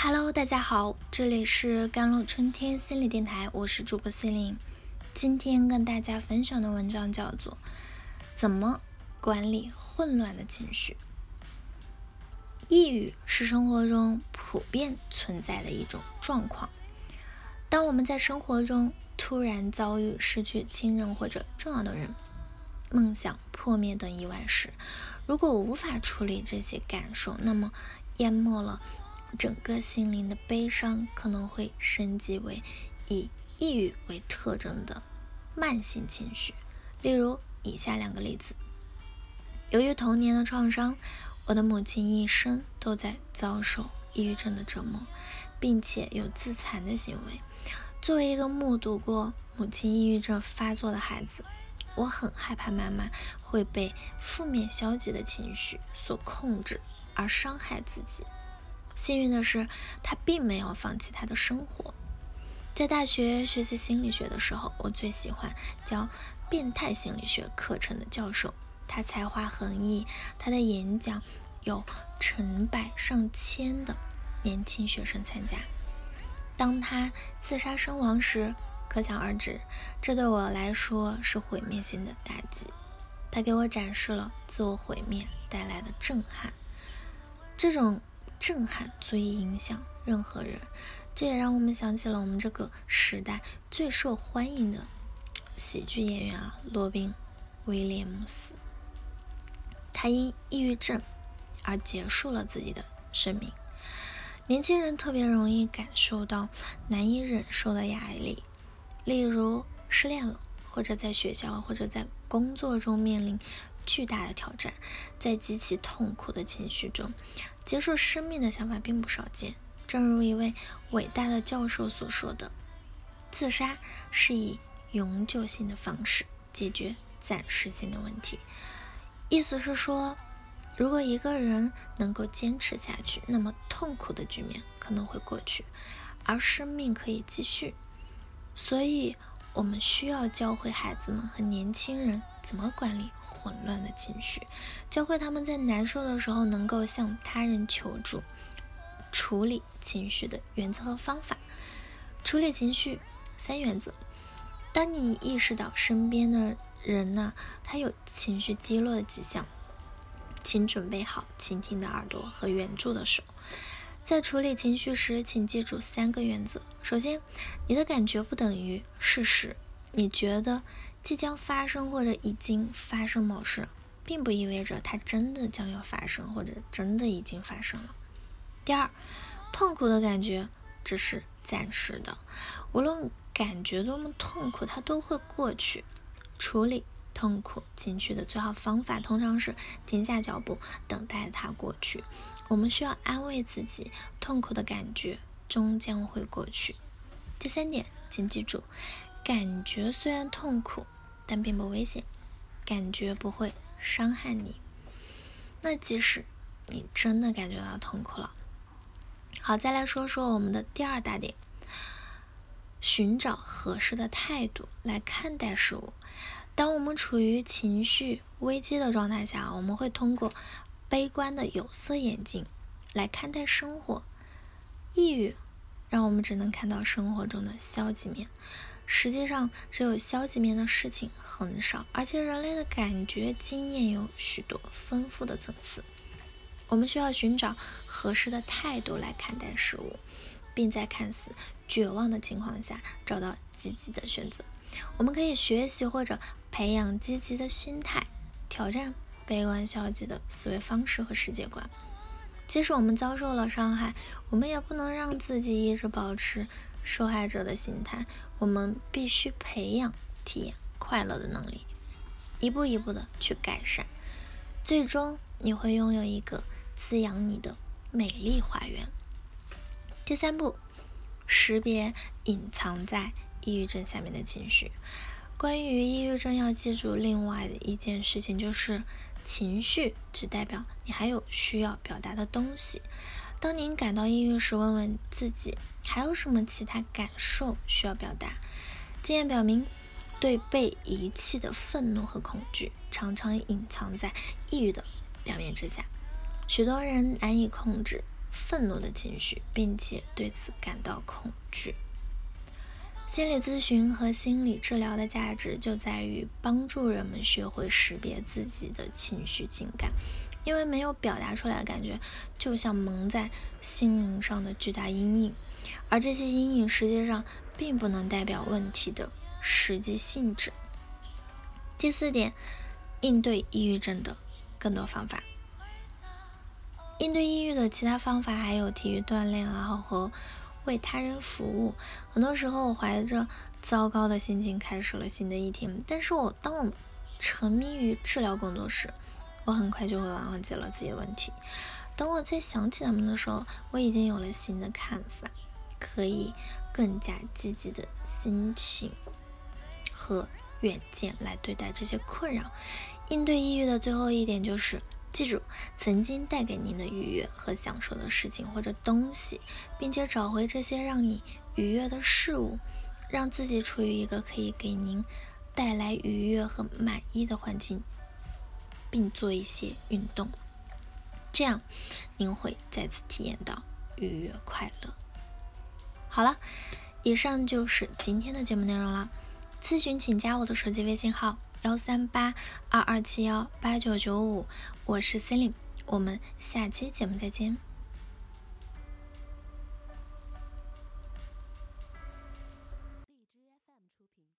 Hello，大家好，这里是甘露春天心理电台，我是主播心灵今天跟大家分享的文章叫做《怎么管理混乱的情绪》。抑郁是生活中普遍存在的一种状况。当我们在生活中突然遭遇失去亲人或者重要的人、梦想破灭等意外时，如果无法处理这些感受，那么淹没了。整个心灵的悲伤可能会升级为以抑郁为特征的慢性情绪。例如以下两个例子：由于童年的创伤，我的母亲一生都在遭受抑郁症的折磨，并且有自残的行为。作为一个目睹过母亲抑郁症发作的孩子，我很害怕妈妈会被负面消极的情绪所控制而伤害自己。幸运的是，他并没有放弃他的生活。在大学学习心理学的时候，我最喜欢教变态心理学课程的教授。他才华横溢，他的演讲有成百上千的年轻学生参加。当他自杀身亡时，可想而知，这对我来说是毁灭性的打击。他给我展示了自我毁灭带来的震撼，这种。震撼足以影响任何人，这也让我们想起了我们这个时代最受欢迎的喜剧演员啊，罗宾·威廉姆斯。他因抑郁症而结束了自己的生命。年轻人特别容易感受到难以忍受的压力，例如失恋了，或者在学校或者在工作中面临。巨大的挑战，在极其痛苦的情绪中结束生命的想法并不少见。正如一位伟大的教授所说的：“自杀是以永久性的方式解决暂时性的问题。”意思是说，如果一个人能够坚持下去，那么痛苦的局面可能会过去，而生命可以继续。所以，我们需要教会孩子们和年轻人怎么管理。混乱的情绪，教会他们在难受的时候能够向他人求助，处理情绪的原则和方法。处理情绪三原则：当你意识到身边的人呢，他有情绪低落的迹象，请准备好倾听的耳朵和援助的手。在处理情绪时，请记住三个原则：首先，你的感觉不等于事实。你觉得？即将发生或者已经发生某事，并不意味着它真的将要发生或者真的已经发生了。第二，痛苦的感觉只是暂时的，无论感觉多么痛苦，它都会过去。处理痛苦情绪的最好方法，通常是停下脚步，等待它过去。我们需要安慰自己，痛苦的感觉终将会过去。第三点，请记住。感觉虽然痛苦，但并不危险，感觉不会伤害你。那即使你真的感觉到痛苦了，好，再来说说我们的第二大点：寻找合适的态度来看待事物。当我们处于情绪危机的状态下，我们会通过悲观的有色眼镜来看待生活。抑郁让我们只能看到生活中的消极面。实际上，只有消极面的事情很少，而且人类的感觉经验有许多丰富的层次。我们需要寻找合适的态度来看待事物，并在看似绝望的情况下找到积极的选择。我们可以学习或者培养积极的心态，挑战悲观消极的思维方式和世界观。即使我们遭受了伤害，我们也不能让自己一直保持受害者的心态。我们必须培养体验快乐的能力，一步一步的去改善，最终你会拥有一个滋养你的美丽花园。第三步，识别隐藏在抑郁症下面的情绪。关于抑郁症，要记住另外的一件事情，就是情绪只代表你还有需要表达的东西。当您感到抑郁时，问问自己。还有什么其他感受需要表达？经验表明，对被遗弃的愤怒和恐惧常常隐藏在抑郁的表面之下。许多人难以控制愤怒的情绪，并且对此感到恐惧。心理咨询和心理治疗的价值就在于帮助人们学会识别自己的情绪情感，因为没有表达出来的感觉，就像蒙在心灵上的巨大阴影，而这些阴影实际上并不能代表问题的实际性质。第四点，应对抑郁症的更多方法。应对抑郁的其他方法还有体育锻炼啊和。为他人服务，很多时候我怀着糟糕的心情开始了新的一天。但是我当我沉迷于治疗工作时，我很快就会忘记了自己的问题。等我再想起他们的时候，我已经有了新的看法，可以更加积极的心情和远见来对待这些困扰。应对抑郁的最后一点就是。记住曾经带给您的愉悦和享受的事情或者东西，并且找回这些让你愉悦的事物，让自己处于一个可以给您带来愉悦和满意的环境，并做一些运动，这样您会再次体验到愉悦快乐。好了，以上就是今天的节目内容了。咨询请加我的手机微信号。幺三八二二七幺八九九五，我是 Celine，我们下期节目再见。